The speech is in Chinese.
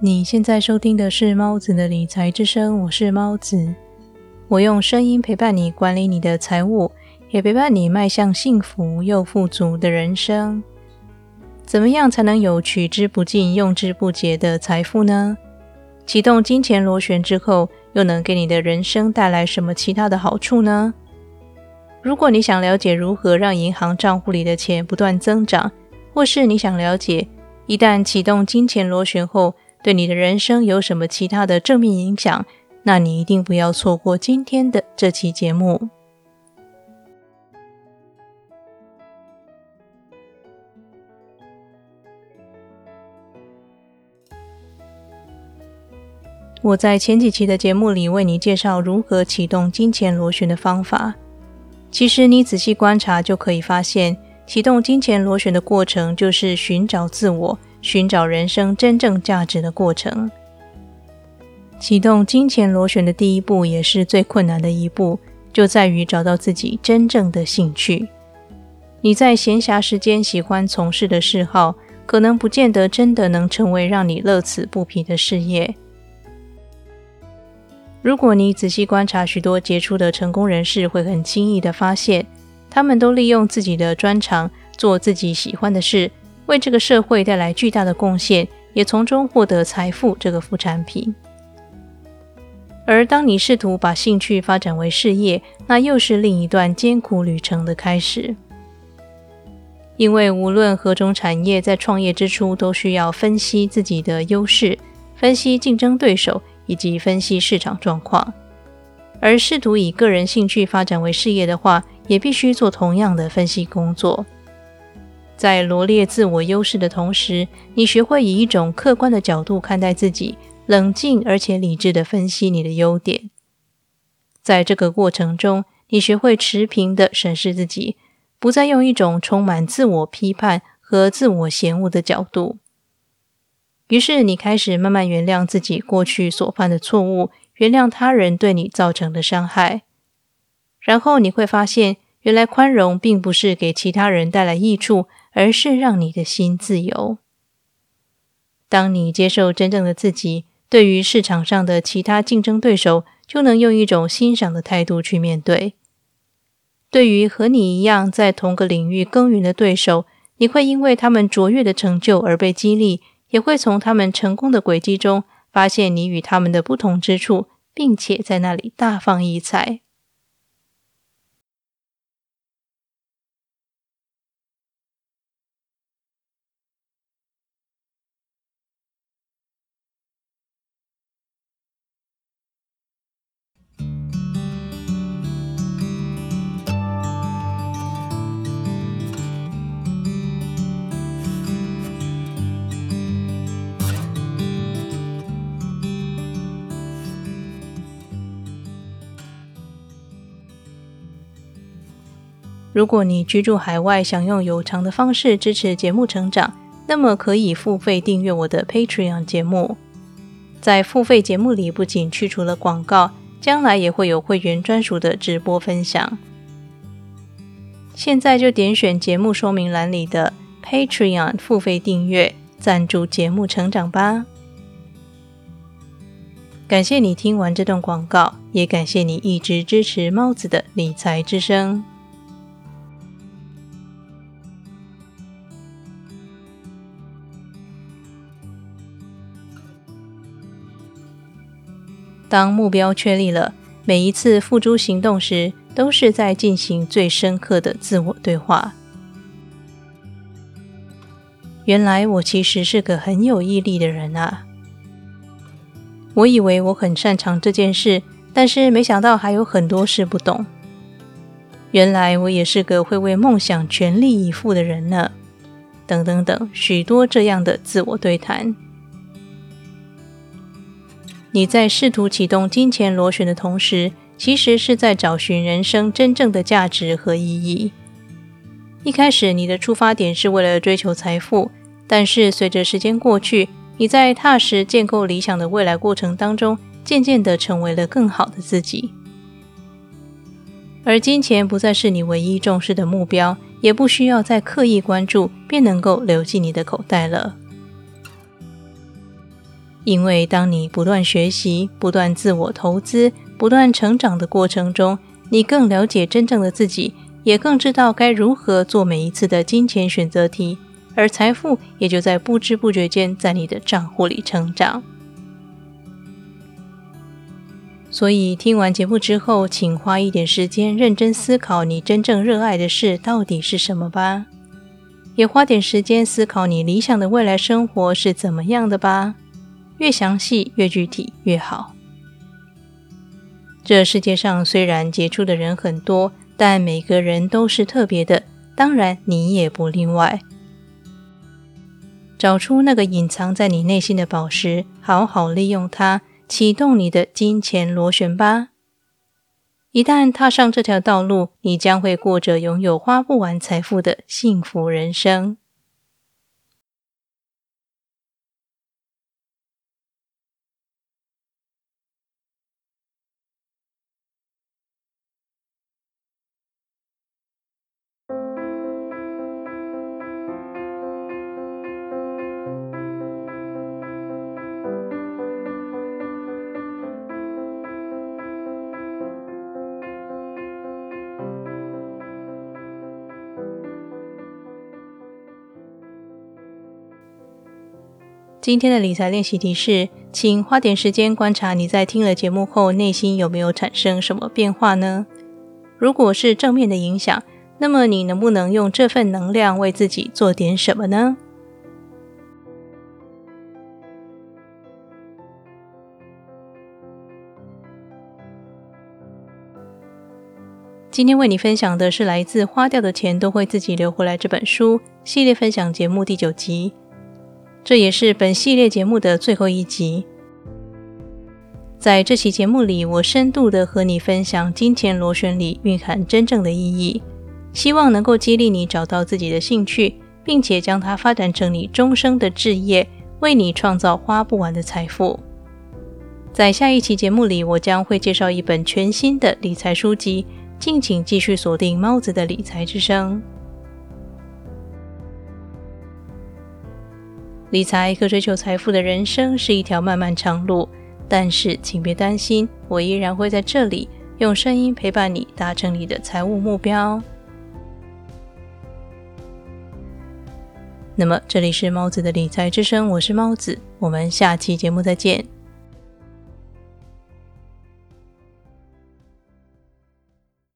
你现在收听的是猫子的理财之声，我是猫子。我用声音陪伴你管理你的财务，也陪伴你迈向幸福又富足的人生。怎么样才能有取之不尽、用之不竭的财富呢？启动金钱螺旋之后，又能给你的人生带来什么其他的好处呢？如果你想了解如何让银行账户里的钱不断增长，或是你想了解一旦启动金钱螺旋后，对你的人生有什么其他的正面影响？那你一定不要错过今天的这期节目。我在前几期的节目里为你介绍如何启动金钱螺旋的方法。其实你仔细观察就可以发现，启动金钱螺旋的过程就是寻找自我。寻找人生真正价值的过程，启动金钱螺旋的第一步，也是最困难的一步，就在于找到自己真正的兴趣。你在闲暇时间喜欢从事的嗜好，可能不见得真的能成为让你乐此不疲的事业。如果你仔细观察许多杰出的成功人士，会很轻易的发现，他们都利用自己的专长做自己喜欢的事。为这个社会带来巨大的贡献，也从中获得财富这个副产品。而当你试图把兴趣发展为事业，那又是另一段艰苦旅程的开始。因为无论何种产业，在创业之初都需要分析自己的优势，分析竞争对手，以及分析市场状况。而试图以个人兴趣发展为事业的话，也必须做同样的分析工作。在罗列自我优势的同时，你学会以一种客观的角度看待自己，冷静而且理智的分析你的优点。在这个过程中，你学会持平的审视自己，不再用一种充满自我批判和自我嫌恶的角度。于是，你开始慢慢原谅自己过去所犯的错误，原谅他人对你造成的伤害。然后，你会发现，原来宽容并不是给其他人带来益处。而是让你的心自由。当你接受真正的自己，对于市场上的其他竞争对手，就能用一种欣赏的态度去面对。对于和你一样在同个领域耕耘的对手，你会因为他们卓越的成就而被激励，也会从他们成功的轨迹中发现你与他们的不同之处，并且在那里大放异彩。如果你居住海外，想用有偿的方式支持节目成长，那么可以付费订阅我的 Patreon 节目。在付费节目里，不仅去除了广告，将来也会有会员专属的直播分享。现在就点选节目说明栏里的 Patreon 付费订阅，赞助节目成长吧。感谢你听完这段广告，也感谢你一直支持猫子的理财之声。当目标确立了，每一次付诸行动时，都是在进行最深刻的自我对话。原来我其实是个很有毅力的人啊！我以为我很擅长这件事，但是没想到还有很多事不懂。原来我也是个会为梦想全力以赴的人呢！等等等，许多这样的自我对谈。你在试图启动金钱螺旋的同时，其实是在找寻人生真正的价值和意义。一开始，你的出发点是为了追求财富，但是随着时间过去，你在踏实建构理想的未来过程当中，渐渐的成为了更好的自己。而金钱不再是你唯一重视的目标，也不需要再刻意关注，便能够流进你的口袋了。因为当你不断学习、不断自我投资、不断成长的过程中，你更了解真正的自己，也更知道该如何做每一次的金钱选择题，而财富也就在不知不觉间在你的账户里成长。所以，听完节目之后，请花一点时间认真思考你真正热爱的事到底是什么吧，也花点时间思考你理想的未来生活是怎么样的吧。越详细、越具体越好。这世界上虽然杰出的人很多，但每个人都是特别的，当然你也不例外。找出那个隐藏在你内心的宝石，好好利用它，启动你的金钱螺旋吧。一旦踏上这条道路，你将会过着拥有花不完财富的幸福人生。今天的理财练习题是，请花点时间观察你在听了节目后内心有没有产生什么变化呢？如果是正面的影响，那么你能不能用这份能量为自己做点什么呢？今天为你分享的是来自《花掉的钱都会自己流回来》这本书系列分享节目第九集。这也是本系列节目的最后一集。在这期节目里，我深度的和你分享金钱螺旋里蕴含真正的意义，希望能够激励你找到自己的兴趣，并且将它发展成你终生的志业，为你创造花不完的财富。在下一期节目里，我将会介绍一本全新的理财书籍，敬请继续锁定猫子的理财之声。理财和追求财富的人生是一条漫漫长路，但是请别担心，我依然会在这里用声音陪伴你，达成你的财务目标。那么，这里是猫子的理财之声，我是猫子，我们下期节目再见。